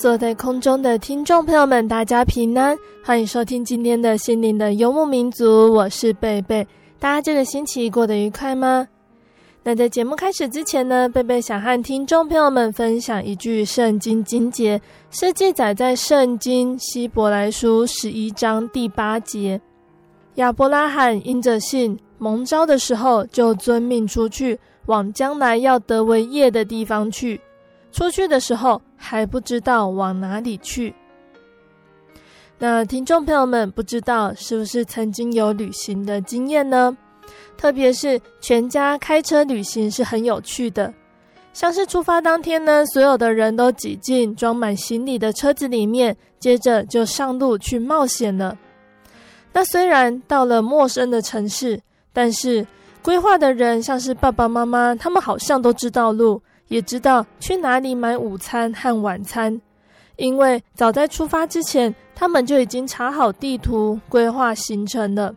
所有在空中的听众朋友们，大家平安，欢迎收听今天的心灵的游牧民族，我是贝贝。大家这个星期过得愉快吗？那在节目开始之前呢，贝贝想和听众朋友们分享一句圣经经节，是记载在圣经希伯来书十一章第八节。亚伯拉罕因着信蒙召的时候，就遵命出去，往将来要得为业的地方去。出去的时候还不知道往哪里去。那听众朋友们，不知道是不是曾经有旅行的经验呢？特别是全家开车旅行是很有趣的。像是出发当天呢，所有的人都挤进装满行李的车子里面，接着就上路去冒险了。那虽然到了陌生的城市，但是规划的人像是爸爸妈妈，他们好像都知道路。也知道去哪里买午餐和晚餐，因为早在出发之前，他们就已经查好地图，规划行程了。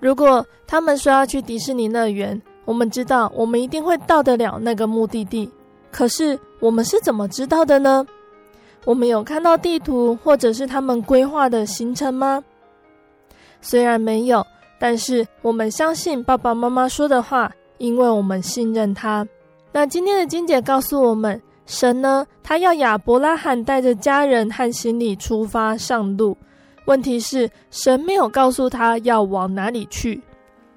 如果他们说要去迪士尼乐园，我们知道我们一定会到得了那个目的地。可是我们是怎么知道的呢？我们有看到地图或者是他们规划的行程吗？虽然没有，但是我们相信爸爸妈妈说的话，因为我们信任他。那今天的金姐告诉我们，神呢，他要亚伯拉罕带着家人和行李出发上路。问题是，神没有告诉他要往哪里去，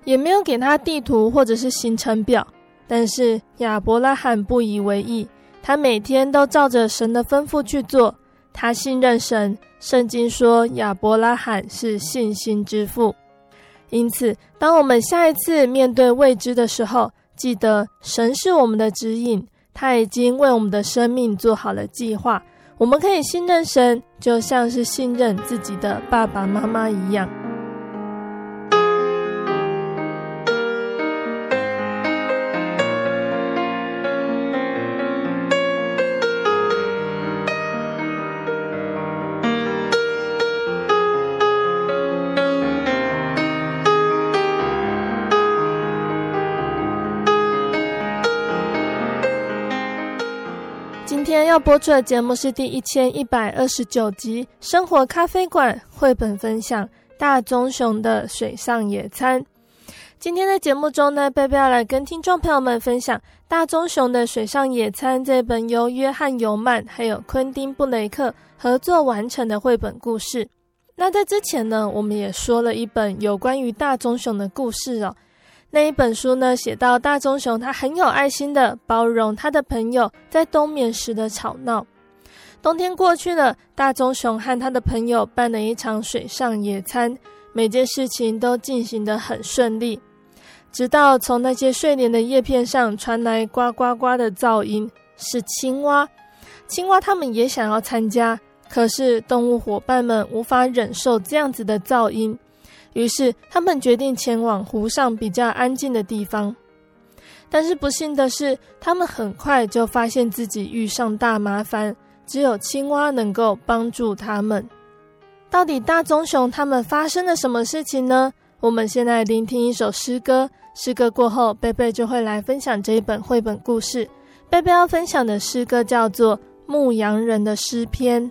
也没有给他地图或者是行程表。但是亚伯拉罕不以为意，他每天都照着神的吩咐去做。他信任神，圣经说亚伯拉罕是信心之父。因此，当我们下一次面对未知的时候，记得神是我们的指引，他已经为我们的生命做好了计划。我们可以信任神，就像是信任自己的爸爸妈妈一样。播出的节目是第一千一百二十九集《生活咖啡馆》绘本分享大棕熊的水上野餐。今天的节目中呢，贝贝要来跟听众朋友们分享《大棕熊的水上野餐》这本由约翰尤曼还有昆丁布雷克合作完成的绘本故事。那在之前呢，我们也说了一本有关于大棕熊的故事哦。那一本书呢，写到大棕熊，他很有爱心的包容他的朋友在冬眠时的吵闹。冬天过去了，大棕熊和他的朋友办了一场水上野餐，每件事情都进行得很顺利。直到从那些睡莲的叶片上传来呱呱呱的噪音，是青蛙。青蛙他们也想要参加，可是动物伙伴们无法忍受这样子的噪音。于是，他们决定前往湖上比较安静的地方。但是不幸的是，他们很快就发现自己遇上大麻烦，只有青蛙能够帮助他们。到底大棕熊他们发生了什么事情呢？我们先来聆听一首诗歌，诗歌过后，贝贝就会来分享这一本绘本故事。贝贝要分享的诗歌叫做《牧羊人的诗篇》。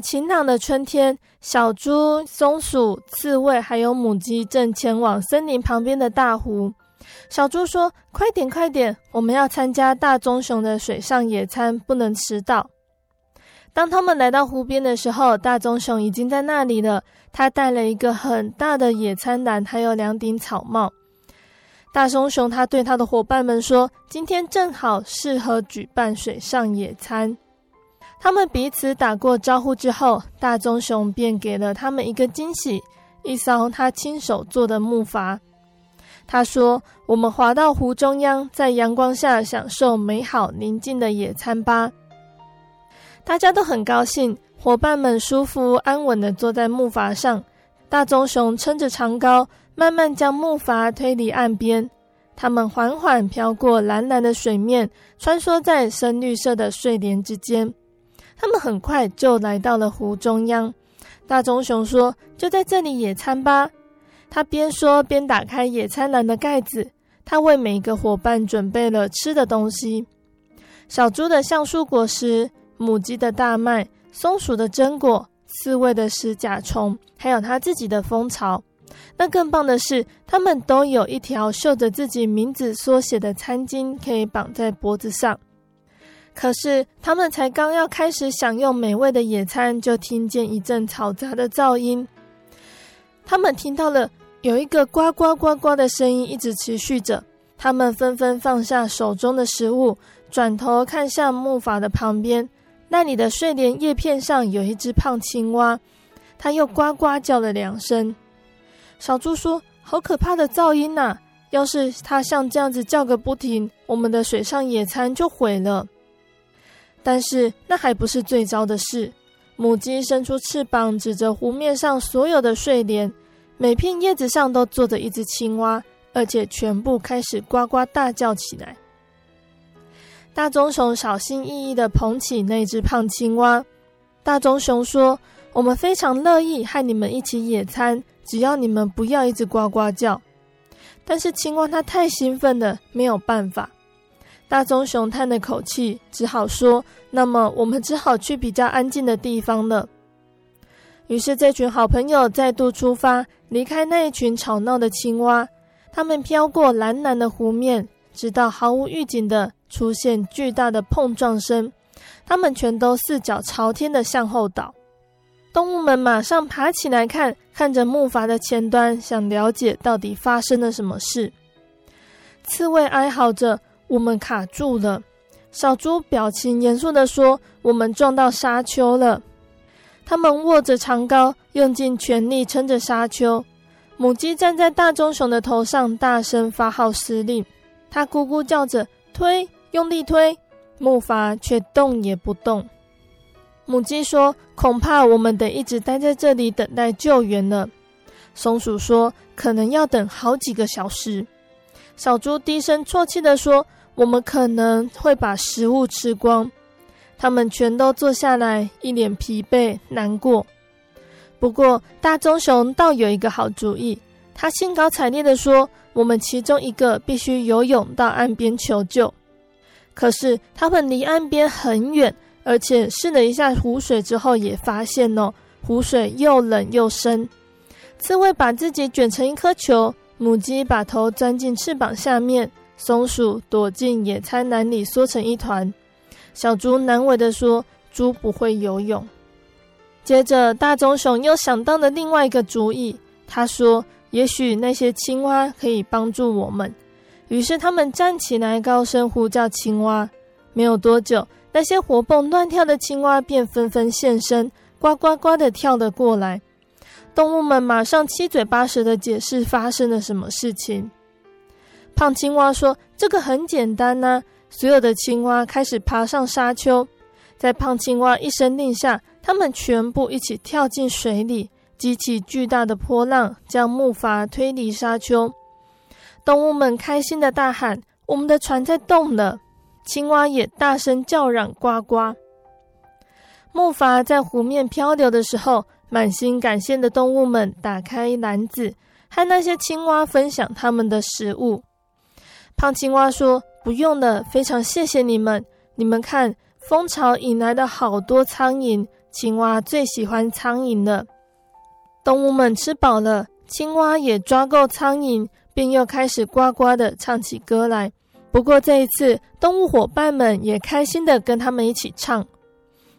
晴朗的春天，小猪、松鼠、刺猬还有母鸡正前往森林旁边的大湖。小猪说：“快点，快点，我们要参加大棕熊的水上野餐，不能迟到。”当他们来到湖边的时候，大棕熊已经在那里了。他带了一个很大的野餐篮，还有两顶草帽。大棕熊他对他的伙伴们说：“今天正好适合举办水上野餐。”他们彼此打过招呼之后，大棕熊便给了他们一个惊喜——一艘他亲手做的木筏。他说：“我们划到湖中央，在阳光下享受美好宁静的野餐吧。”大家都很高兴，伙伴们舒服安稳地坐在木筏上。大棕熊撑着长篙，慢慢将木筏推离岸边。他们缓缓飘过蓝蓝的水面，穿梭在深绿色的睡莲之间。他们很快就来到了湖中央。大棕熊说：“就在这里野餐吧。”他边说边打开野餐篮的盖子，他为每一个伙伴准备了吃的东西：小猪的橡树果实、母鸡的大麦、松鼠的榛果、刺猬的食甲虫，还有他自己的蜂巢。那更棒的是，他们都有一条绣着自己名字缩写的餐巾，可以绑在脖子上。可是，他们才刚要开始享用美味的野餐，就听见一阵嘈杂的噪音。他们听到了有一个呱呱呱呱的声音，一直持续着。他们纷纷放下手中的食物，转头看向木筏的旁边，那里的睡莲叶片上有一只胖青蛙，它又呱呱叫了两声。小猪说：“好可怕的噪音呐！要是它像这样子叫个不停，我们的水上野餐就毁了。”但是那还不是最糟的事。母鸡伸出翅膀，指着湖面上所有的睡莲，每片叶子上都坐着一只青蛙，而且全部开始呱呱大叫起来。大棕熊小心翼翼地捧起那只胖青蛙。大棕熊说：“我们非常乐意和你们一起野餐。”只要你们不要一直呱呱叫，但是青蛙它太兴奋了，没有办法。大棕熊叹了口气，只好说：“那么我们只好去比较安静的地方了。”于是这群好朋友再度出发，离开那一群吵闹的青蛙。他们飘过蓝蓝的湖面，直到毫无预警的出现巨大的碰撞声，他们全都四脚朝天的向后倒。动物们马上爬起来看，看着木筏的前端，想了解到底发生了什么事。刺猬哀嚎着：“我们卡住了。”小猪表情严肃地说：“我们撞到沙丘了。”他们握着长篙，用尽全力撑着沙丘。母鸡站在大棕熊的头上，大声发号施令。它咕咕叫着：“推，用力推！”木筏却动也不动。母鸡说：“恐怕我们得一直待在这里等待救援了。”松鼠说：“可能要等好几个小时。”小猪低声啜泣地说：“我们可能会把食物吃光。”他们全都坐下来，一脸疲惫难过。不过大棕熊倒有一个好主意，他兴高采烈地说：“我们其中一个必须游泳到岸边求救。”可是他们离岸边很远。而且试了一下湖水之后，也发现哦，湖水又冷又深。刺猬把自己卷成一颗球，母鸡把头钻进翅膀下面，松鼠躲进野餐篮里缩成一团。小猪难为地说：“猪不会游泳。”接着，大棕熊又想到了另外一个主意，他说：“也许那些青蛙可以帮助我们。”于是他们站起来，高声呼叫青蛙。没有多久。那些活蹦乱跳的青蛙便纷纷现身，呱呱呱地跳了过来。动物们马上七嘴八舌地解释发生了什么事情。胖青蛙说：“这个很简单呐、”所有的青蛙开始爬上沙丘，在胖青蛙一声令下，他们全部一起跳进水里，激起巨大的波浪，将木筏推离沙丘。动物们开心地大喊：“我们的船在动了！”青蛙也大声叫嚷，呱呱。木筏在湖面漂流的时候，满心感谢的动物们打开篮子，和那些青蛙分享他们的食物。胖青蛙说：“不用了，非常谢谢你们。你们看，蜂巢引来的好多苍蝇，青蛙最喜欢苍蝇了。”动物们吃饱了，青蛙也抓够苍蝇，便又开始呱呱的唱起歌来。不过这一次，动物伙伴们也开心的跟他们一起唱。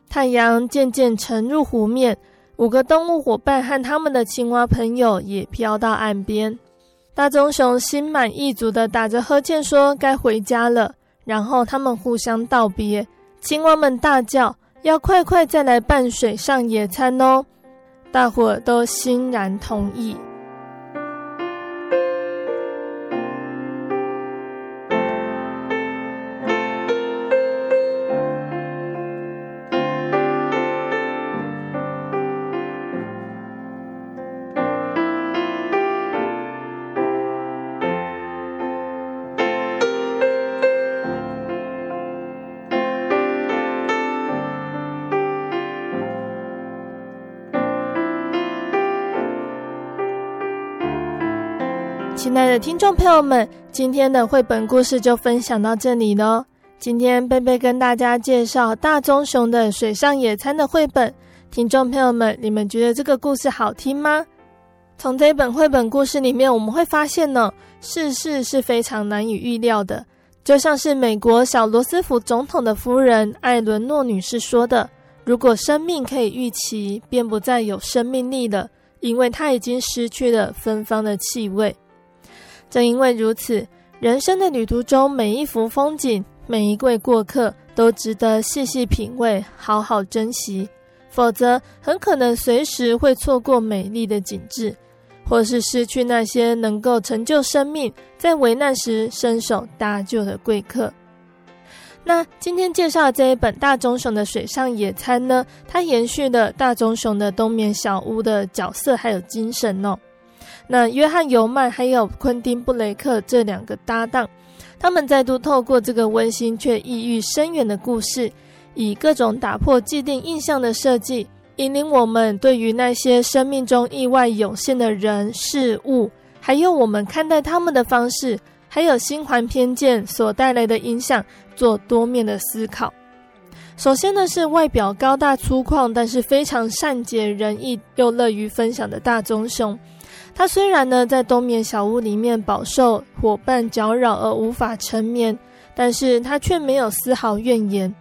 太阳渐渐沉入湖面，五个动物伙伴和他们的青蛙朋友也飘到岸边。大棕熊心满意足的打着呵欠说：“该回家了。”然后他们互相道别。青蛙们大叫：“要快快再来办水上野餐哦！”大伙都欣然同意。听众朋友们，今天的绘本故事就分享到这里喽。今天贝贝跟大家介绍大棕熊的水上野餐的绘本，听众朋友们，你们觉得这个故事好听吗？从这本绘本故事里面，我们会发现呢，世事是非常难以预料的。就像是美国小罗斯福总统的夫人艾伦诺女士说的：“如果生命可以预期，便不再有生命力了，因为它已经失去了芬芳的气味。”正因为如此，人生的旅途中，每一幅风景，每一位过客，都值得细细品味，好好珍惜。否则，很可能随时会错过美丽的景致。或是失去那些能够成就生命，在危难时伸手搭救的贵客。那今天介绍这一本《大棕熊的水上野餐》呢，它延续了大棕熊的冬眠小屋的角色还有精神哦。那约翰·尤曼还有昆汀·布雷克这两个搭档，他们再度透过这个温馨却意蕴深远的故事，以各种打破既定印象的设计。引领我们对于那些生命中意外涌现的人事物，还有我们看待他们的方式，还有心怀偏见所带来的影响，做多面的思考。首先呢，是外表高大粗犷，但是非常善解人意又乐于分享的大棕熊。他虽然呢在冬眠小屋里面饱受伙伴搅扰而无法成眠，但是他却没有丝毫怨言。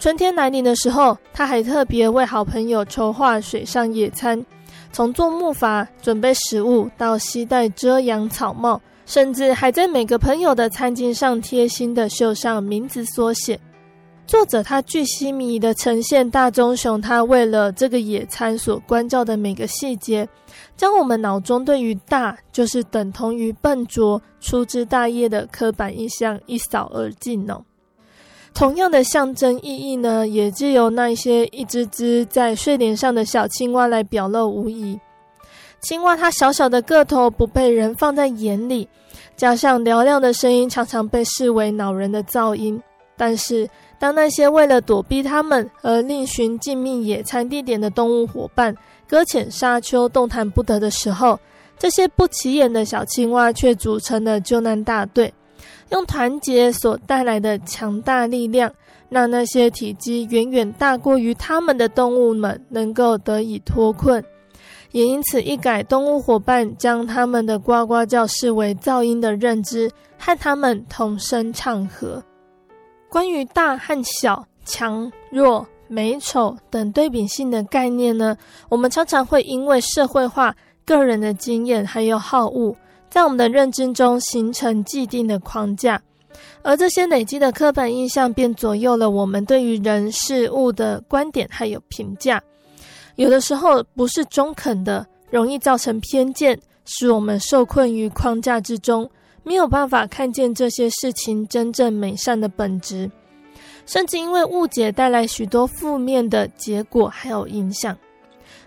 春天来临的时候，他还特别为好朋友筹划水上野餐，从做木筏、准备食物到携带遮阳草帽，甚至还在每个朋友的餐巾上贴心的绣上名字缩写。作者他巨细靡遗的呈现大棕熊他为了这个野餐所关照的每个细节，将我们脑中对于大就是等同于笨拙、粗枝大叶的刻板印象一扫而尽哦。同样的象征意义呢，也借由那些一只只在睡莲上的小青蛙来表露无遗。青蛙它小小的个头不被人放在眼里，加上嘹亮的声音，常常被视为恼人的噪音。但是，当那些为了躲避它们而另寻静谧野餐地点的动物伙伴搁浅沙丘，动弹不得的时候，这些不起眼的小青蛙却组成了救难大队。用团结所带来的强大力量，让那些体积远远大过于他们的动物们能够得以脱困，也因此一改动物伙伴将他们的呱呱叫视为噪音的认知，和他们同声唱和。关于大和小、强弱、美丑等对比性的概念呢，我们常常会因为社会化、个人的经验还有好恶。在我们的认知中形成既定的框架，而这些累积的刻板印象便左右了我们对于人事物的观点还有评价。有的时候不是中肯的，容易造成偏见，使我们受困于框架之中，没有办法看见这些事情真正美善的本质，甚至因为误解带来许多负面的结果还有影响。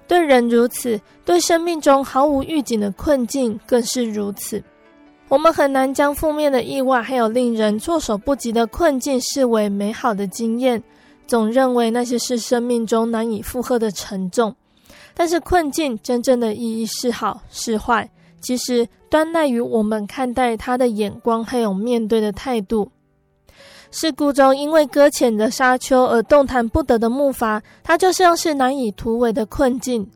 对人如此，对生命中毫无预警的困境更是如此。我们很难将负面的意外还有令人措手不及的困境视为美好的经验，总认为那些是生命中难以负荷的沉重。但是困境真正的意义是好是坏，其实端赖于我们看待它的眼光还有面对的态度。事故中，因为搁浅的沙丘而动弹不得的木筏，它就像是难以突围的困境。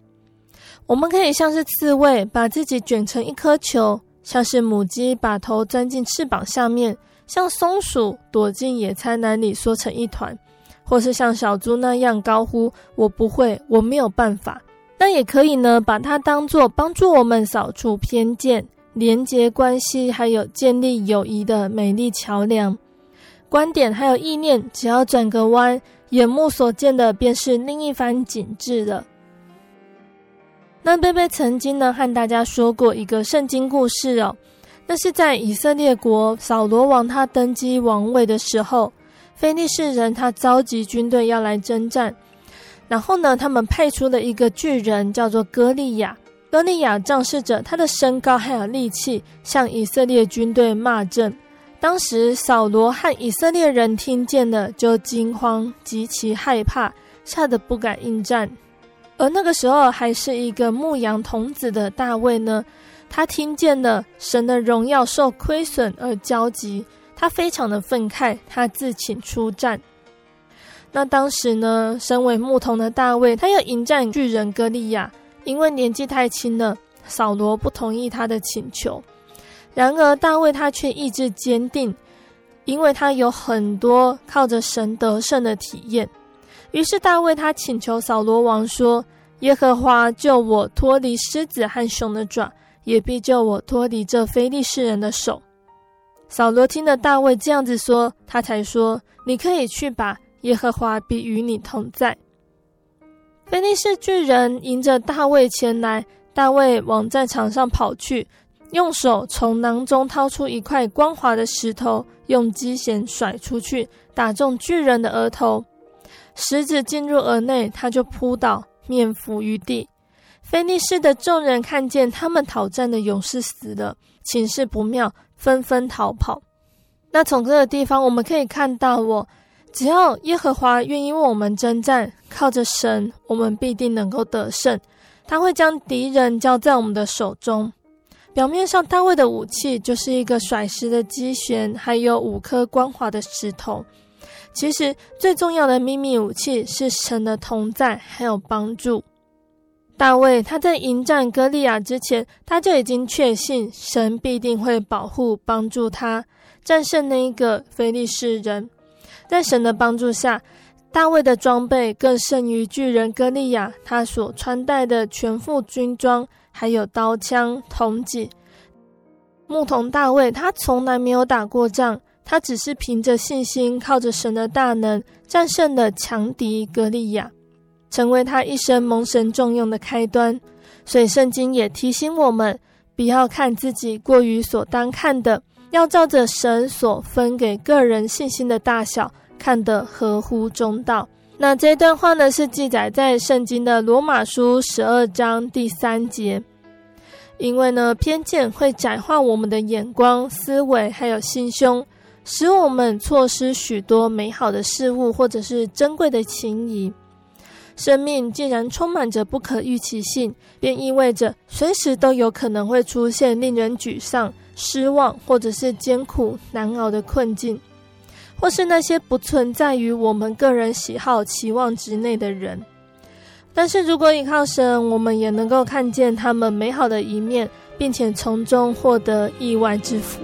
我们可以像是刺猬，把自己卷成一颗球；像是母鸡，把头钻进翅膀下面；像松鼠，躲进野餐篮里缩成一团；或是像小猪那样高呼“我不会，我没有办法”。那也可以呢，把它当作帮助我们扫除偏见、连接关系，还有建立友谊的美丽桥梁。观点还有意念，只要转个弯，眼目所见的便是另一番景致了。那贝贝曾经呢和大家说过一个圣经故事哦，那是在以色列国扫罗王他登基王位的时候，非利士人他召集军队要来征战，然后呢，他们派出了一个巨人叫做歌利亚，歌利亚仗势着他的身高还有力气，向以色列军队骂阵。当时扫罗和以色列人听见了，就惊慌，极其害怕，吓得不敢应战。而那个时候还是一个牧羊童子的大卫呢，他听见了神的荣耀受亏损而焦急，他非常的愤慨，他自请出战。那当时呢，身为牧童的大卫，他要迎战巨人歌利亚，因为年纪太轻了，扫罗不同意他的请求。然而大卫他却意志坚定，因为他有很多靠着神得胜的体验。于是大卫他请求扫罗王说：“耶和华救我脱离狮子和熊的爪，也必救我脱离这非利士人的手。”扫罗听了大卫这样子说，他才说：“你可以去吧。”耶和华必与你同在。非利士巨人迎着大卫前来，大卫往战场上跑去，用手从囊中掏出一块光滑的石头，用机弦甩出去，打中巨人的额头。石子进入额内，他就扑倒，面伏于地。菲利士的众人看见他们讨战的勇士死了，情势不妙，纷纷逃跑。那从这个地方，我们可以看到我。只要耶和华愿意为我们征战，靠着神，我们必定能够得胜。他会将敌人交在我们的手中。表面上，大卫的武器就是一个甩石的机弦，还有五颗光滑的石头。其实，最重要的秘密武器是神的同在，还有帮助。大卫他在迎战歌利亚之前，他就已经确信神必定会保护、帮助他战胜那一个非利士人。在神的帮助下，大卫的装备更胜于巨人歌利亚。他所穿戴的全副军装，还有刀枪铜戟。牧童大卫，他从来没有打过仗，他只是凭着信心，靠着神的大能，战胜了强敌格利亚，成为他一生蒙神重用的开端。所以圣经也提醒我们，不要看自己过于所当看的，要照着神所分给个人信心的大小。看得合乎中道。那这段话呢，是记载在圣经的罗马书十二章第三节。因为呢，偏见会窄化我们的眼光、思维，还有心胸，使我们错失许多美好的事物，或者是珍贵的情谊。生命既然充满着不可预期性，便意味着随时都有可能会出现令人沮丧、失望，或者是艰苦难熬的困境。或是那些不存在于我们个人喜好期望之内的人，但是如果依靠神，我们也能够看见他们美好的一面，并且从中获得意外之福。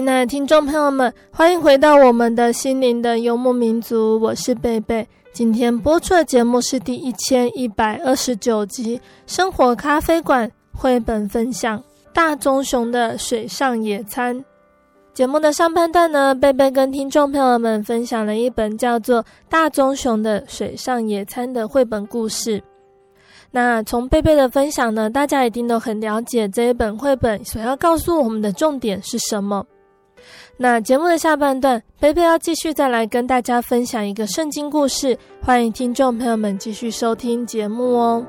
亲爱的听众朋友们，欢迎回到我们的心灵的游牧民族，我是贝贝。今天播出的节目是第一千一百二十九集《生活咖啡馆》绘本分享《大棕熊的水上野餐》。节目的上半段呢，贝贝跟听众朋友们分享了一本叫做《大棕熊的水上野餐》的绘本故事。那从贝贝的分享呢，大家一定都很了解这一本绘本所要告诉我们的重点是什么。那节目的下半段，贝贝要继续再来跟大家分享一个圣经故事，欢迎听众朋友们继续收听节目哦。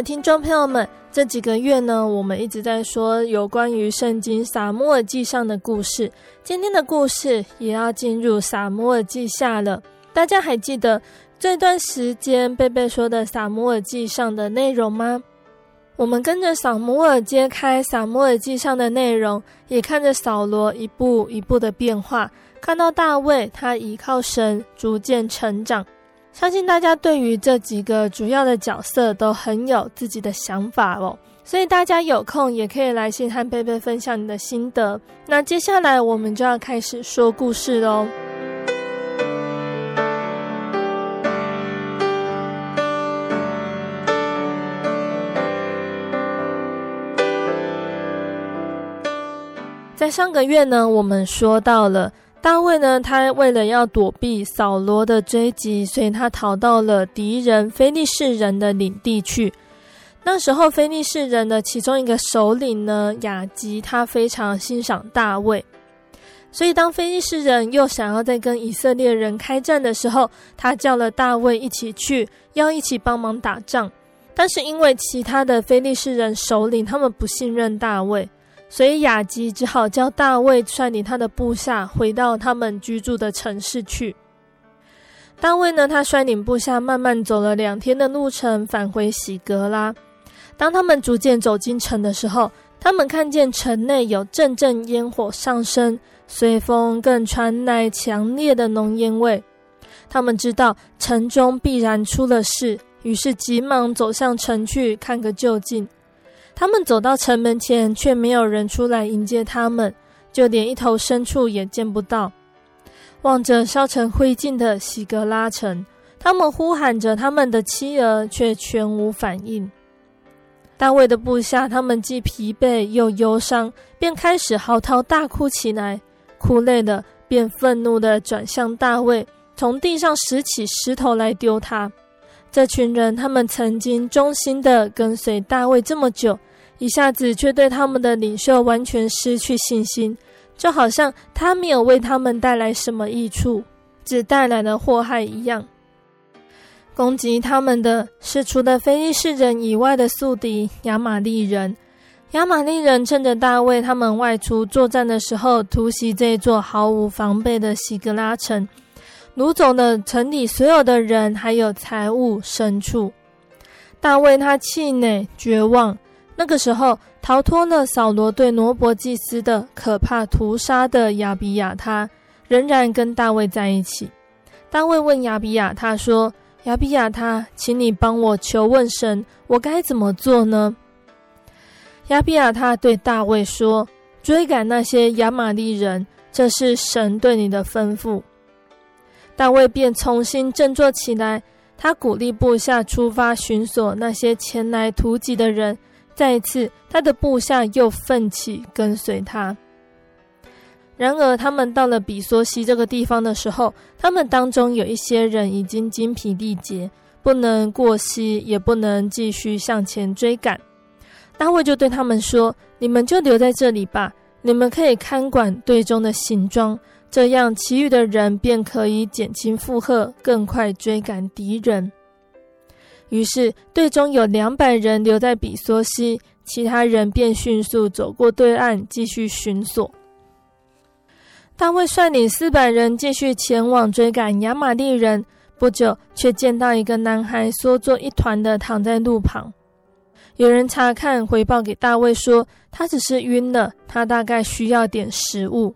听众朋友们，这几个月呢，我们一直在说有关于圣经撒母耳记上的故事。今天的故事也要进入撒母耳记下了。大家还记得这段时间贝贝说的撒母耳记上的内容吗？我们跟着撒母耳揭开撒母耳记上的内容，也看着扫罗一步一步的变化，看到大卫他依靠神逐渐成长。相信大家对于这几个主要的角色都很有自己的想法哦，所以大家有空也可以来信和贝贝分享你的心得。那接下来我们就要开始说故事喽。在上个月呢，我们说到了大卫呢，他为了要躲避扫罗的追击，所以他逃到了敌人非利士人的领地去。那时候，非利士人的其中一个首领呢，亚吉，他非常欣赏大卫，所以当非利士人又想要再跟以色列人开战的时候，他叫了大卫一起去，要一起帮忙打仗。但是因为其他的非利士人首领他们不信任大卫。所以雅吉只好叫大卫率领他的部下回到他们居住的城市去。大卫呢，他率领部下慢慢走了两天的路程，返回喜格拉。当他们逐渐走进城的时候，他们看见城内有阵阵烟火上升，随风更传来强烈的浓烟味。他们知道城中必然出了事，于是急忙走向城去看个究竟。他们走到城门前，却没有人出来迎接他们，就连一头牲畜也见不到。望着烧成灰烬的喜格拉城，他们呼喊着他们的妻儿，却全无反应。大卫的部下，他们既疲惫又忧伤，便开始嚎啕大哭起来。哭累了，便愤怒地转向大卫，从地上拾起石头来丢他。这群人，他们曾经忠心地跟随大卫这么久，一下子却对他们的领袖完全失去信心，就好像他没有为他们带来什么益处，只带来了祸害一样。攻击他们的是除了非利士人以外的宿敌亚玛力人。亚玛力人趁着大卫他们外出作战的时候，突袭这座毫无防备的希格拉城。掳走了城里所有的人，还有财物、牲畜。大卫他气馁、绝望。那个时候，逃脱了扫罗对挪伯祭司的可怕屠杀的亚比亚他，仍然跟大卫在一起。大卫问亚比亚他说：“亚比亚他，请你帮我求问神，我该怎么做呢？”亚比亚他对大卫说：“追赶那些亚玛力人，这是神对你的吩咐。”大卫便重新振作起来，他鼓励部下出发寻索那些前来突击的人。再次，他的部下又奋起跟随他。然而，他们到了比梭西这个地方的时候，他们当中有一些人已经精疲力竭，不能过溪，也不能继续向前追赶。大卫就对他们说：“你们就留在这里吧，你们可以看管队中的行装。”这样，其余的人便可以减轻负荷，更快追赶敌人。于是，队中有两百人留在比索西，其他人便迅速走过对岸，继续寻索。大卫率领四百人继续前往追赶亚玛力人，不久却见到一个男孩缩作一团的躺在路旁。有人查看，回报给大卫说，他只是晕了，他大概需要点食物。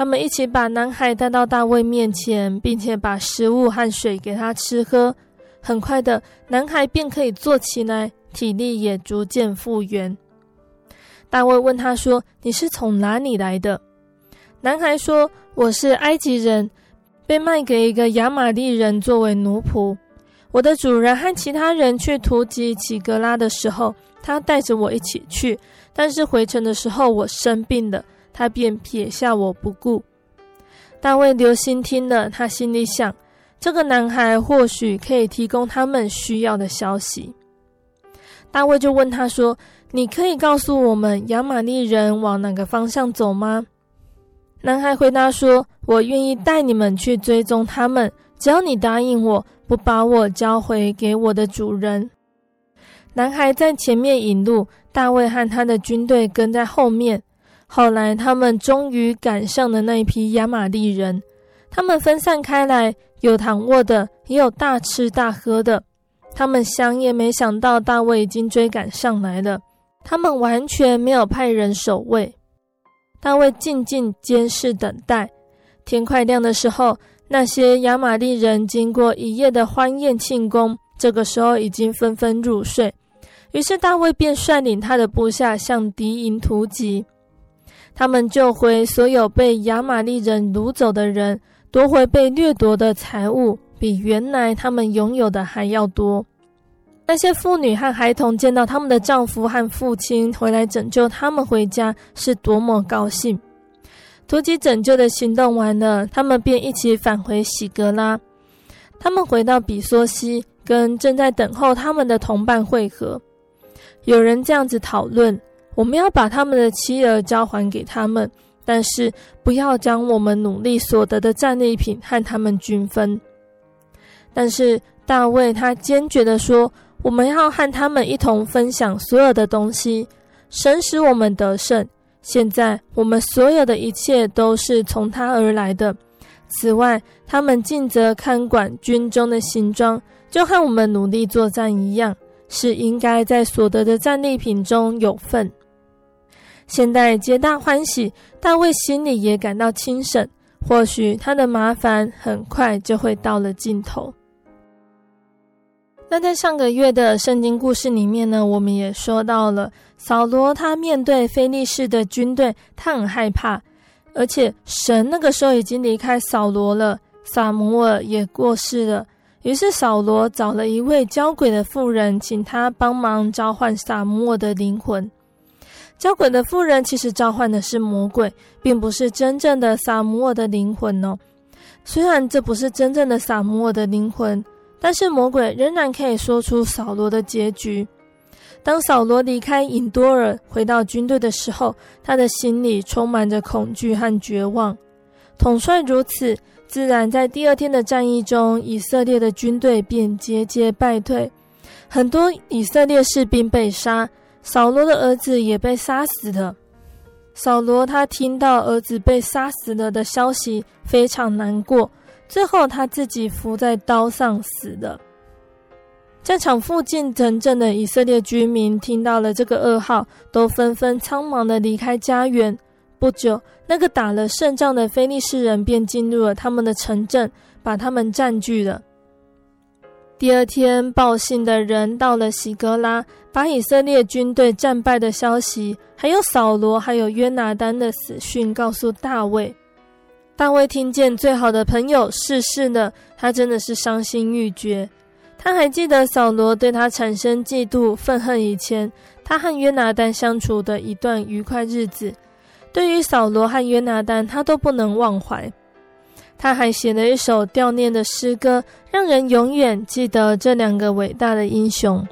他们一起把男孩带到大卫面前，并且把食物和水给他吃喝。很快的，男孩便可以坐起来，体力也逐渐复原。大卫问他说：“你是从哪里来的？”男孩说：“我是埃及人，被卖给一个亚玛力人作为奴仆。我的主人和其他人去突击喜革拉的时候，他带着我一起去，但是回程的时候我生病了。”他便撇下我不顾。大卫留心听了，他心里想：这个男孩或许可以提供他们需要的消息。大卫就问他说：“你可以告诉我们亚玛力人往哪个方向走吗？”男孩回答说：“我愿意带你们去追踪他们，只要你答应我，不把我交回给我的主人。”男孩在前面引路，大卫和他的军队跟在后面。后来，他们终于赶上了那一批亚玛力人。他们分散开来，有躺卧的，也有大吃大喝的。他们想也没想到大卫已经追赶上来了，他们完全没有派人守卫。大卫静静监视等待，天快亮的时候，那些亚玛力人经过一夜的欢宴庆功，这个时候已经纷纷入睡。于是大卫便率领他的部下向敌营突击，他们救回所有被亚玛力人掳走的人，夺回被掠夺的财物，比原来他们拥有的还要多。那些妇女和孩童见到他们的丈夫和父亲回来拯救他们回家，是多么高兴！突击拯救的行动完了，他们便一起返回喜格拉。他们回到比梭西，跟正在等候他们的同伴会合。有人这样子讨论：我们要把他们的妻儿交还给他们，但是不要将我们努力所得的战利品和他们均分。但是大卫他坚决地说。我们要和他们一同分享所有的东西，神使我们得胜。现在我们所有的一切都是从他而来的。此外，他们尽责看管军中的行装，就和我们努力作战一样，是应该在所得的战利品中有份。现在皆大欢喜，大卫心里也感到轻省，或许他的麻烦很快就会到了尽头。那在上个月的圣经故事里面呢，我们也说到了扫罗，他面对非利士的军队，他很害怕，而且神那个时候已经离开扫罗了，撒母耳也过世了。于是扫罗找了一位交鬼的妇人，请他帮忙召唤撒母耳的灵魂。交鬼的妇人其实召唤的是魔鬼，并不是真正的撒母耳的灵魂哦。虽然这不是真正的撒母耳的灵魂。但是魔鬼仍然可以说出扫罗的结局。当扫罗离开隐多尔回到军队的时候，他的心里充满着恐惧和绝望。统帅如此，自然在第二天的战役中，以色列的军队便节节败退，很多以色列士兵被杀，扫罗的儿子也被杀死了。扫罗他听到儿子被杀死了的消息，非常难过。最后，他自己伏在刀上死了。战场附近城镇的以色列居民听到了这个噩耗，都纷纷仓忙的离开家园。不久，那个打了胜仗的非利士人便进入了他们的城镇，把他们占据了。第二天，报信的人到了喜格拉，把以色列军队战败的消息，还有扫罗还有约拿单的死讯告诉大卫。大卫听见最好的朋友逝世了，他真的是伤心欲绝。他还记得扫罗对他产生嫉妒、愤恨以前，他和约拿单相处的一段愉快日子。对于扫罗和约拿单，他都不能忘怀。他还写了一首悼念的诗歌，让人永远记得这两个伟大的英雄。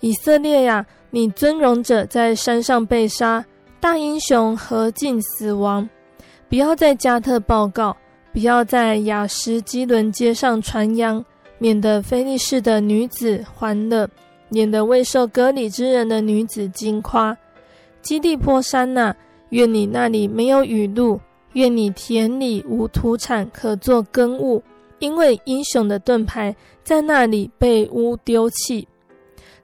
以色列呀，你尊荣者在山上被杀，大英雄何竟死亡？不要在加特报告，不要在雅什基伦街上传扬，免得非利士的女子欢乐，免得未受割礼之人的女子惊夸。基利波山呐、啊，愿你那里没有雨露，愿你田里无土产可做耕务，因为英雄的盾牌在那里被污丢弃。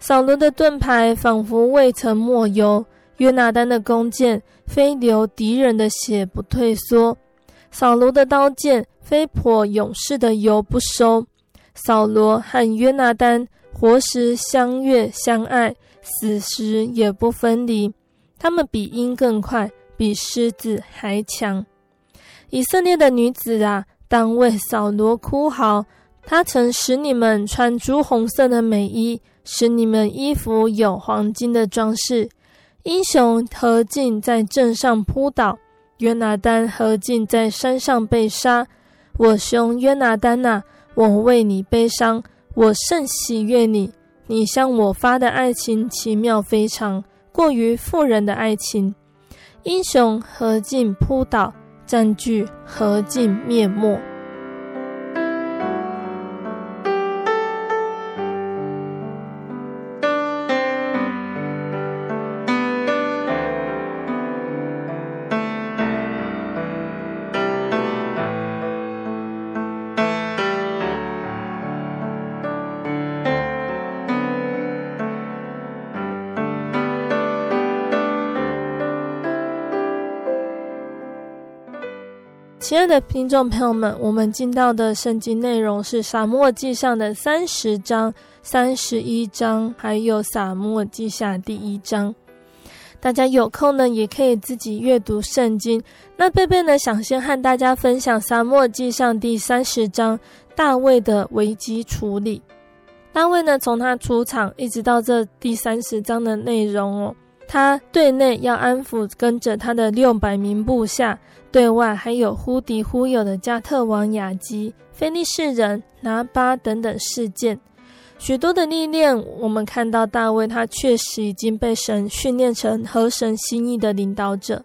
扫罗的盾牌仿佛未曾抹油。约拿单的弓箭，非流敌人的血不退缩；扫罗的刀剑，非泼勇士的油不收。扫罗和约拿单活时相悦相爱，死时也不分离。他们比鹰更快，比狮子还强。以色列的女子啊，当为扫罗哭嚎。他曾使你们穿朱红色的美衣，使你们衣服有黄金的装饰。英雄何进在阵上扑倒？约拿单何进在山上被杀？我兄约拿单呐、我为你悲伤，我甚喜悦你。你向我发的爱情奇妙非常，过于妇人的爱情。英雄何进扑倒？占据何尽面目。的听众朋友们，我们进到的圣经内容是《撒母耳记上》的三十章、三十一章，还有《撒母耳记下》第一章。大家有空呢，也可以自己阅读圣经。那贝贝呢，想先和大家分享《撒母耳记上》第三十章大卫的危机处理。大卫呢，从他出场一直到这第三十章的内容哦，他对内要安抚跟着他的六百名部下，对外还有忽敌忽友的加特王雅基、非利士人拿巴等等事件。许多的历练，我们看到大卫，他确实已经被神训练成合神心意的领导者。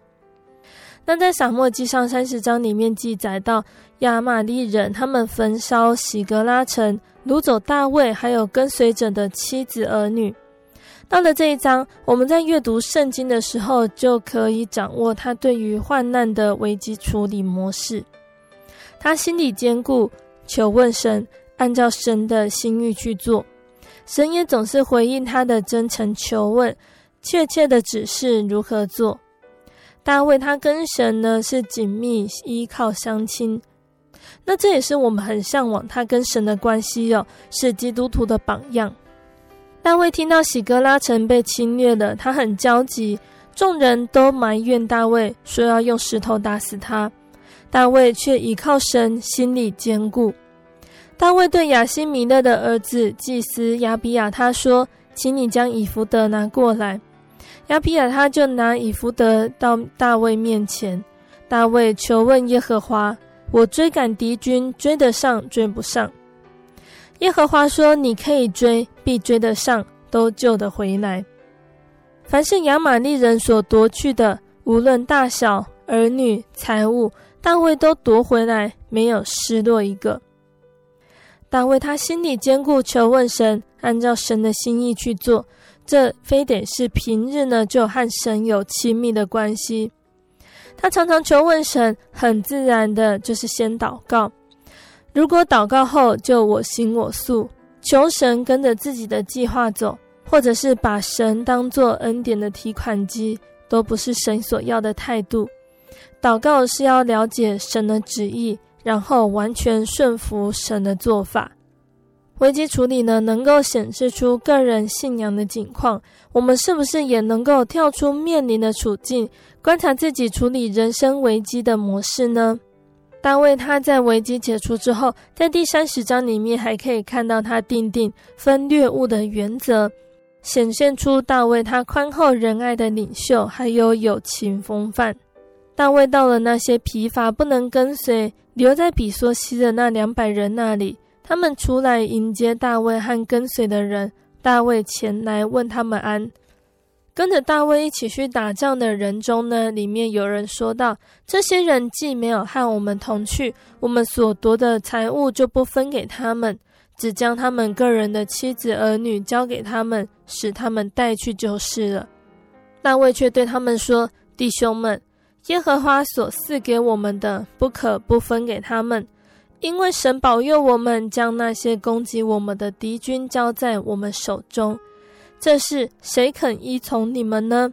那在撒母记上三十章里面记载到，亚玛力人他们焚烧洗格拉城，掳走大卫还有跟随者的妻子儿女。到了这一章，我们在阅读圣经的时候，就可以掌握他对于患难的危机处理模式。他心里坚固，求问神。按照神的心意去做，神也总是回应他的真诚求问，确切的指示如何做。大卫他跟神呢是紧密依靠相亲，那这也是我们很向往他跟神的关系、哦，是基督徒的榜样。大卫听到喜格拉城被侵略了，他很焦急，众人都埋怨大卫说要用石头打死他，大卫却倚靠神，心里坚固。大卫对亚西米勒的儿子祭司亚比亚他说：“请你将以弗得拿过来。”亚比亚他就拿以弗得到大卫面前。大卫求问耶和华：“我追赶敌军，追得上，追不上？”耶和华说：“你可以追，必追得上，都救得回来。凡是亚玛利人所夺去的，无论大小、儿女、财物，大卫都夺回来，没有失落一个。”大卫他心里坚固，求问神，按照神的心意去做。这非得是平日呢，就和神有亲密的关系。他常常求问神，很自然的就是先祷告。如果祷告后就我行我素，求神跟着自己的计划走，或者是把神当作恩典的提款机，都不是神所要的态度。祷告是要了解神的旨意。然后完全顺服神的做法，危机处理呢，能够显示出个人信仰的景况。我们是不是也能够跳出面临的处境，观察自己处理人生危机的模式呢？大卫他在危机解除之后，在第三十章里面还可以看到他订定分掠物的原则，显现出大卫他宽厚仁爱的领袖，还有友情风范。大卫到了那些疲乏不能跟随。留在比索西的那两百人那里，他们出来迎接大卫和跟随的人。大卫前来问他们安。跟着大卫一起去打仗的人中呢，里面有人说道：“这些人既没有和我们同去，我们所夺的财物就不分给他们，只将他们个人的妻子儿女交给他们，使他们带去就是了。”大卫却对他们说：“弟兄们。”耶和华所赐给我们的，不可不分给他们，因为神保佑我们，将那些攻击我们的敌军交在我们手中。这是谁肯依从你们呢？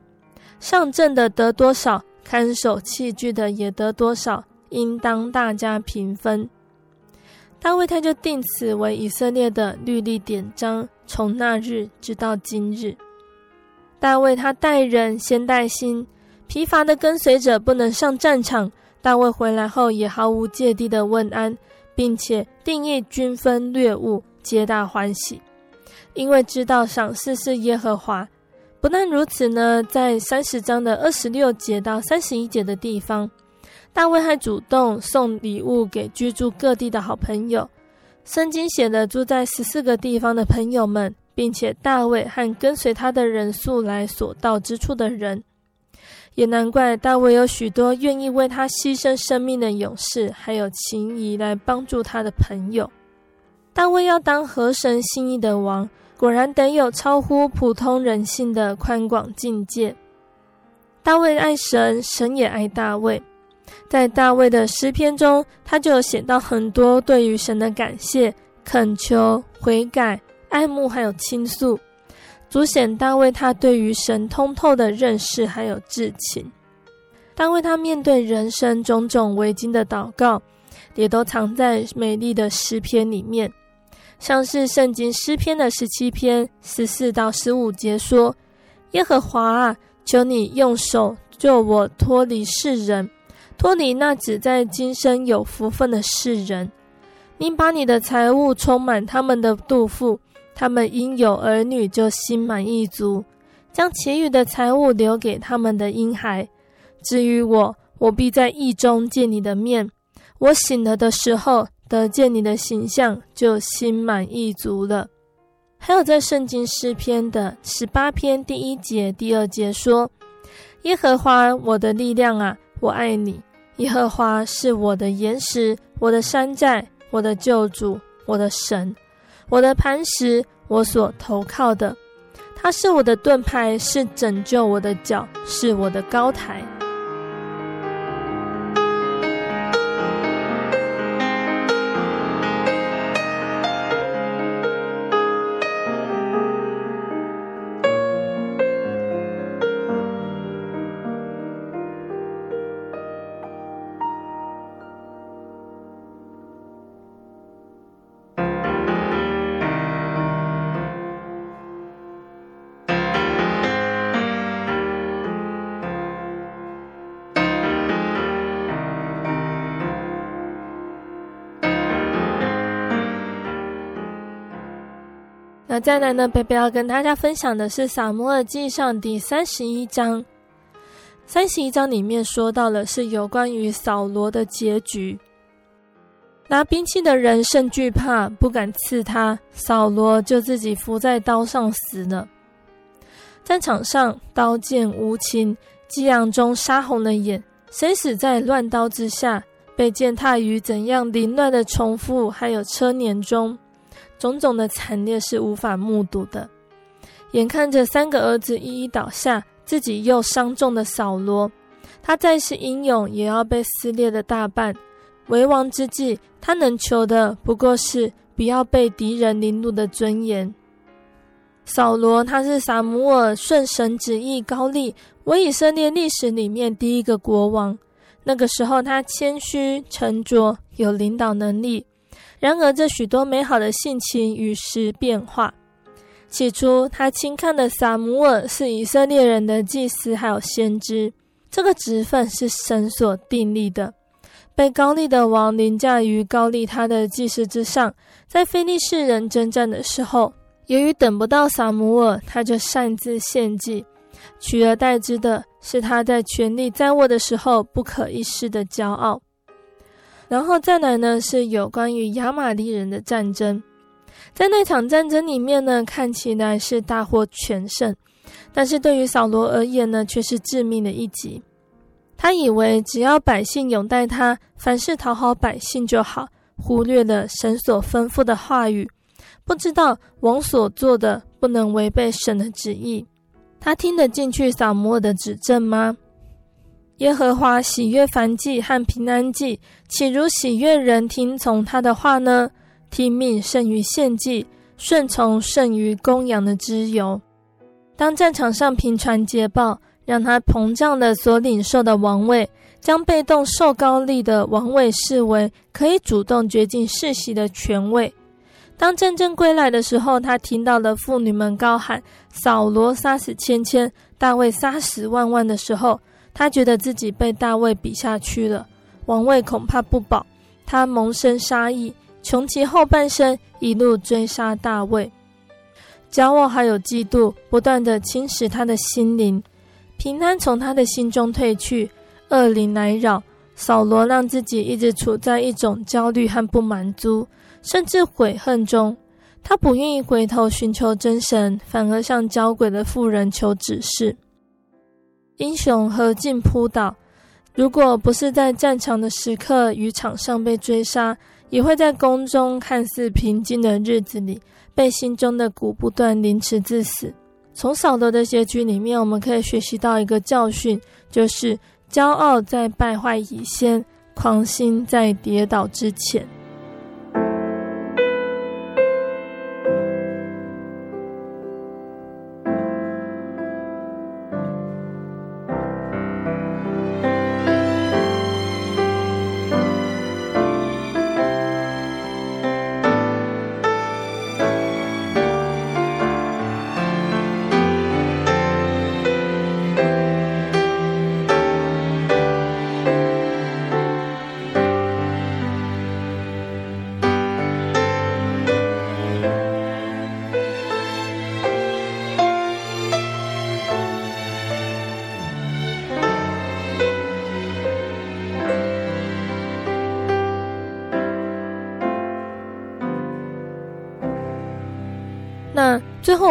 上阵的得多少，看守器具的也得多少，应当大家平分。大卫他就定此为以色列的律例典章，从那日直到今日。大卫他带人先带心。疲乏的跟随者不能上战场，大卫回来后也毫无芥蒂地问安，并且定义均分掠物，皆大欢喜，因为知道赏赐是耶和华。不但如此呢，在三十章的二十六节到三十一节的地方，大卫还主动送礼物给居住各地的好朋友。圣经写的住在十四个地方的朋友们，并且大卫和跟随他的人素来所到之处的人。也难怪大卫有许多愿意为他牺牲生命的勇士，还有情谊来帮助他的朋友。大卫要当合神心意的王，果然得有超乎普通人性的宽广境界。大卫爱神，神也爱大卫。在大卫的诗篇中，他就写到很多对于神的感谢、恳求、悔改、爱慕，还有倾诉。足显大卫他对于神通透的认识还有至情。大卫他面对人生种种危机的祷告，也都藏在美丽的诗篇里面。像是圣经诗篇的十七篇十四到十五节说：“耶和华啊，求你用手救我脱离世人，脱离那只在今生有福分的世人。你把你的财物充满他们的肚腹，他们因有儿女就心满意足，将其余的财物留给他们的婴孩。至于我，我必在意中见你的面。我醒了的时候。”得见你的形象，就心满意足了。还有在圣经诗篇的十八篇第一节、第二节说：“耶和华我的力量啊，我爱你。耶和华是我的岩石，我的山寨，我的救主，我的神，我的磐石，我所投靠的。他是我的盾牌，是拯救我的脚，是我的高台。”那再来呢，贝贝要跟大家分享的是《撒母耳记上》第三十一章。三十一章里面说到了是有关于扫罗的结局。拿兵器的人甚惧怕，不敢刺他，扫罗就自己伏在刀上死了。战场上刀剑无情，激昂中杀红了眼。谁死在乱刀之下？被践踏于怎样凌乱的重复，还有车輦中。种种的惨烈是无法目睹的，眼看着三个儿子一一倒下，自己又伤重的扫罗，他再是英勇，也要被撕裂的大半。为王之际，他能求的不过是不要被敌人凌辱的尊严。扫罗他是撒母耳顺神旨意高立，为以色列历史里面第一个国王。那个时候他谦虚沉着，有领导能力。然而，这许多美好的性情与时变化。起初，他轻看的撒母耳是以色列人的祭司，还有先知。这个职分是神所定立的。被膏立的王凌驾于膏立他的祭司之上。在非利士人征战的时候，由于等不到撒母耳，他就擅自献祭，取而代之的是他在权力在握的时候不可一世的骄傲。然后再来呢，是有关于亚玛力人的战争。在那场战争里面呢，看起来是大获全胜，但是对于扫罗而言呢，却是致命的一击。他以为只要百姓拥戴他，凡事讨好百姓就好，忽略了神所吩咐的话语，不知道王所做的不能违背神的旨意。他听得进去扫罗的指正吗？耶和华喜悦燔祭和平安祭，岂如喜悦人听从他的话呢？听命胜于献祭，顺从胜于公羊的脂油。当战场上频传捷报，让他膨胀的所领受的王位，将被动受高利的王位视为可以主动决定世袭的权位。当战争归来的时候，他听到了妇女们高喊：“扫罗杀死千千，大卫杀死万万”的时候。他觉得自己被大卫比下去了，王位恐怕不保。他萌生杀意，穷其后半生，一路追杀大卫。骄傲还有嫉妒，不断地侵蚀他的心灵。平安从他的心中退去，恶灵来扰。扫罗让自己一直处在一种焦虑和不满足，甚至悔恨中。他不愿意回头寻求真神，反而向交鬼的妇人求指示。英雄何进扑倒？如果不是在战场的时刻与场上被追杀，也会在宫中看似平静的日子里，被心中的蛊不断凌迟致死。从扫罗的结局里面，我们可以学习到一个教训，就是骄傲在败坏以先，狂心在跌倒之前。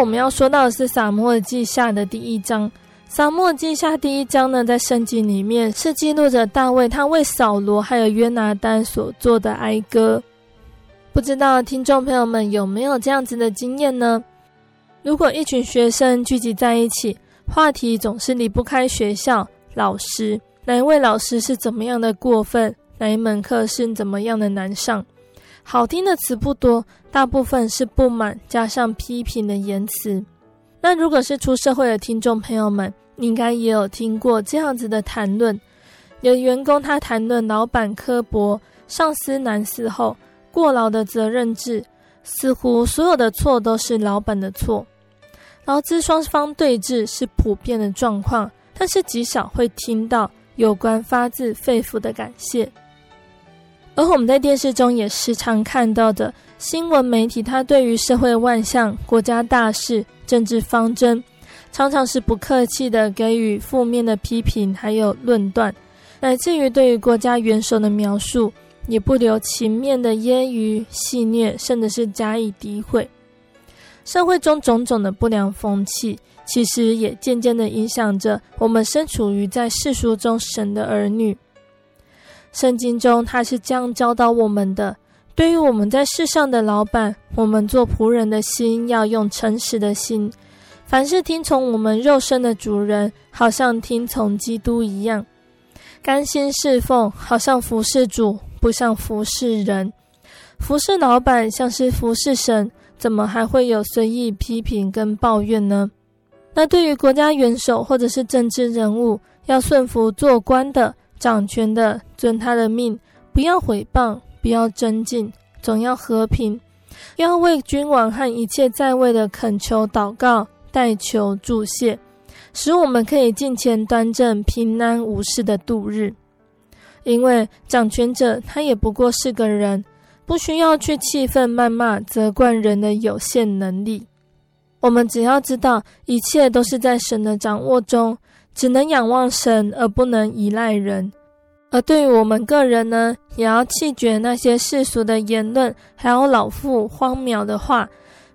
我们要说到的是《撒母耳记下》的第一章。《撒母耳记下》第一章呢，在圣经里面是记录着大卫他为扫罗还有约拿单所做的哀歌。不知道听众朋友们有没有这样子的经验呢？如果一群学生聚集在一起，话题总是离不开学校、老师，哪一位老师是怎么样的过分，哪一门课是怎么样的难上。好听的词不多，大部分是不满加上批评的言辞。那如果是出社会的听众朋友们，应该也有听过这样子的谈论：有员工他谈论老板刻薄、上司难伺候、过劳的责任制，似乎所有的错都是老板的错。劳资双方对峙是普遍的状况，但是极少会听到有关发自肺腑的感谢。而我们在电视中也时常看到的新闻媒体，它对于社会万象、国家大事、政治方针，常常是不客气的给予负面的批评，还有论断，乃至于对于国家元首的描述，也不留情面的揶揄、戏谑，甚至是加以诋毁。社会中种种的不良风气，其实也渐渐的影响着我们身处于在世俗中神的儿女。圣经中，他是这样教导我们的：对于我们在世上的老板，我们做仆人的心要用诚实的心；凡是听从我们肉身的主人，好像听从基督一样，甘心侍奉，好像服侍主，不像服侍人。服侍老板像是服侍神，怎么还会有随意批评跟抱怨呢？那对于国家元首或者是政治人物，要顺服做官的。掌权的遵他的命，不要毁谤，不要争竞，总要和平，要为君王和一切在位的恳求祷告，代求助谢，使我们可以敬虔端正、平安无事的度日。因为掌权者他也不过是个人，不需要去气愤、谩骂、责怪人的有限能力。我们只要知道，一切都是在神的掌握中。只能仰望神，而不能依赖人。而对于我们个人呢，也要弃绝那些世俗的言论，还有老妇荒谬的话，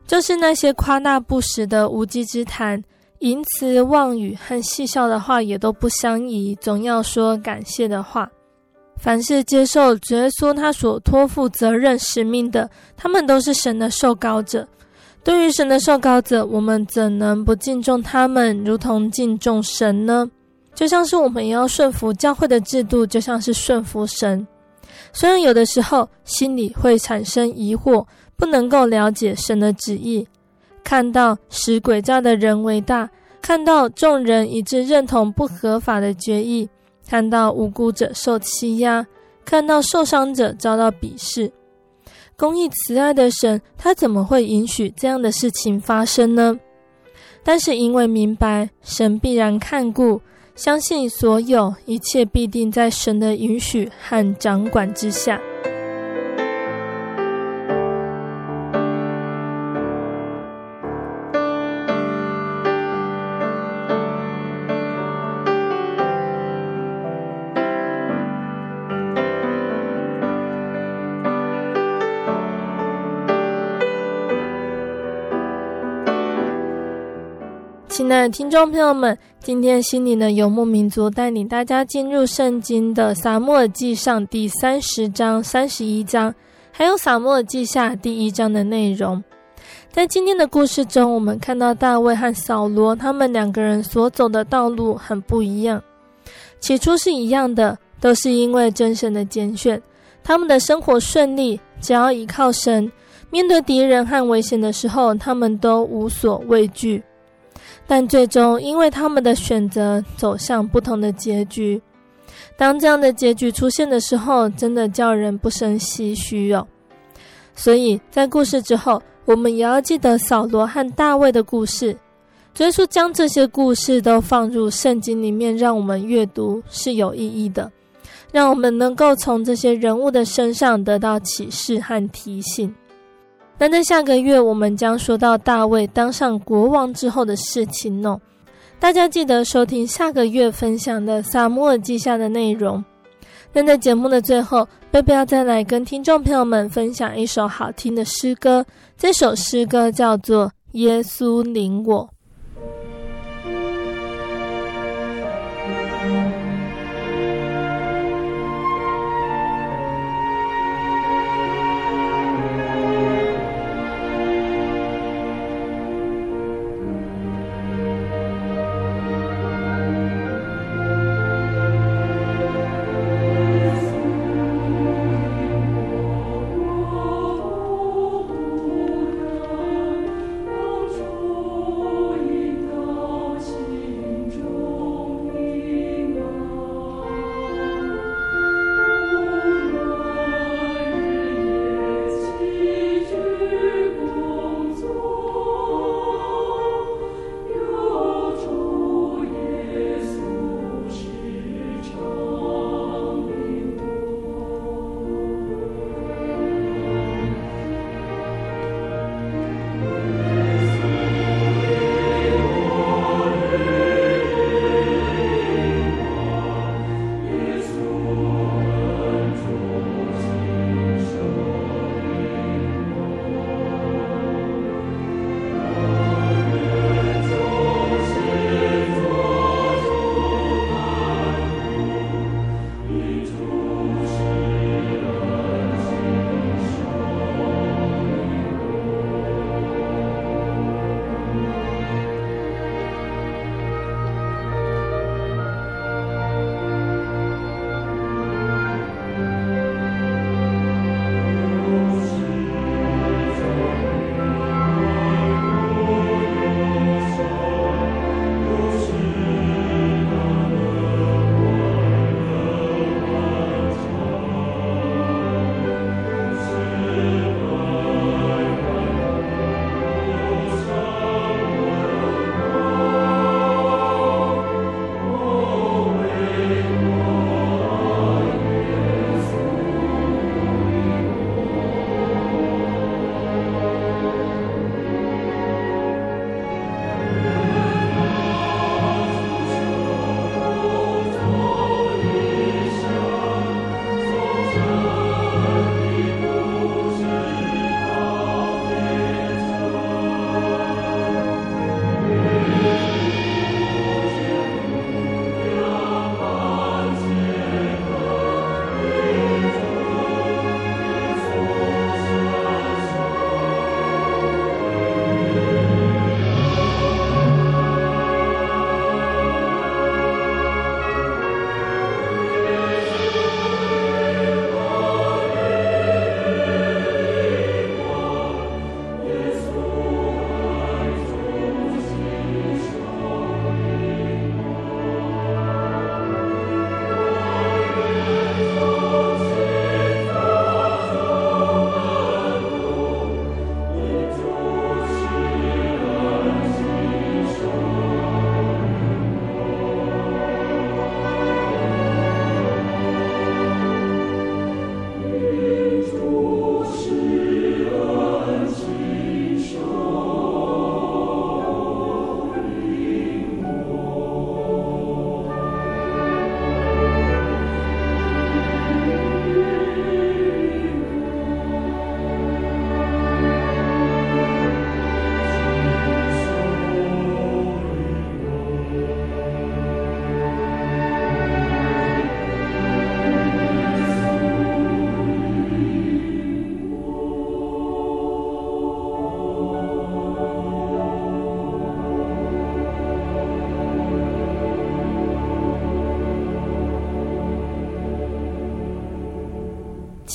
就是那些夸大不实的无稽之谈、淫词妄语和戏笑的话，也都不相宜。总要说感谢的话。凡是接受主耶稣他所托付责任使命的，他们都是神的受膏者。对于神的受膏者，我们怎能不敬重他们，如同敬重神呢？就像是我们也要顺服教会的制度，就像是顺服神。虽然有的时候心里会产生疑惑，不能够了解神的旨意，看到使诡诈的人为大，看到众人一致认同不合法的决议，看到无辜者受欺压，看到受伤者遭到鄙视。公义慈爱的神，他怎么会允许这样的事情发生呢？但是因为明白神必然看顾，相信所有一切必定在神的允许和掌管之下。听众朋友们，今天心灵的游牧民族带领大家进入圣经的撒母耳记上第三十章、三十一章，还有撒母耳记下第一章的内容。在今天的故事中，我们看到大卫和扫罗他们两个人所走的道路很不一样。起初是一样的，都是因为真神的拣选，他们的生活顺利，只要依靠神，面对敌人和危险的时候，他们都无所畏惧。但最终，因为他们的选择走向不同的结局。当这样的结局出现的时候，真的叫人不胜唏嘘哦。所以在故事之后，我们也要记得扫罗和大卫的故事。所以说，将这些故事都放入圣经里面，让我们阅读是有意义的，让我们能够从这些人物的身上得到启示和提醒。那在下个月，我们将说到大卫当上国王之后的事情哦。大家记得收听下个月分享的萨摩尔记下的内容。那在节目的最后，贝贝要再来跟听众朋友们分享一首好听的诗歌。这首诗歌叫做《耶稣领我。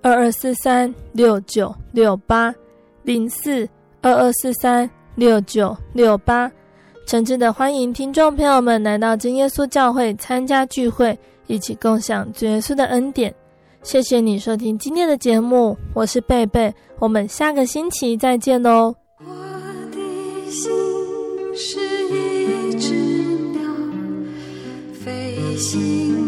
二二四三六九六八零四二二四三六九六八，诚挚的欢迎听众朋友们来到真耶稣教会参加聚会，一起共享主耶稣的恩典。谢谢你收听今天的节目，我是贝贝，我们下个星期再见哦。我的心是一只鸟，飞行。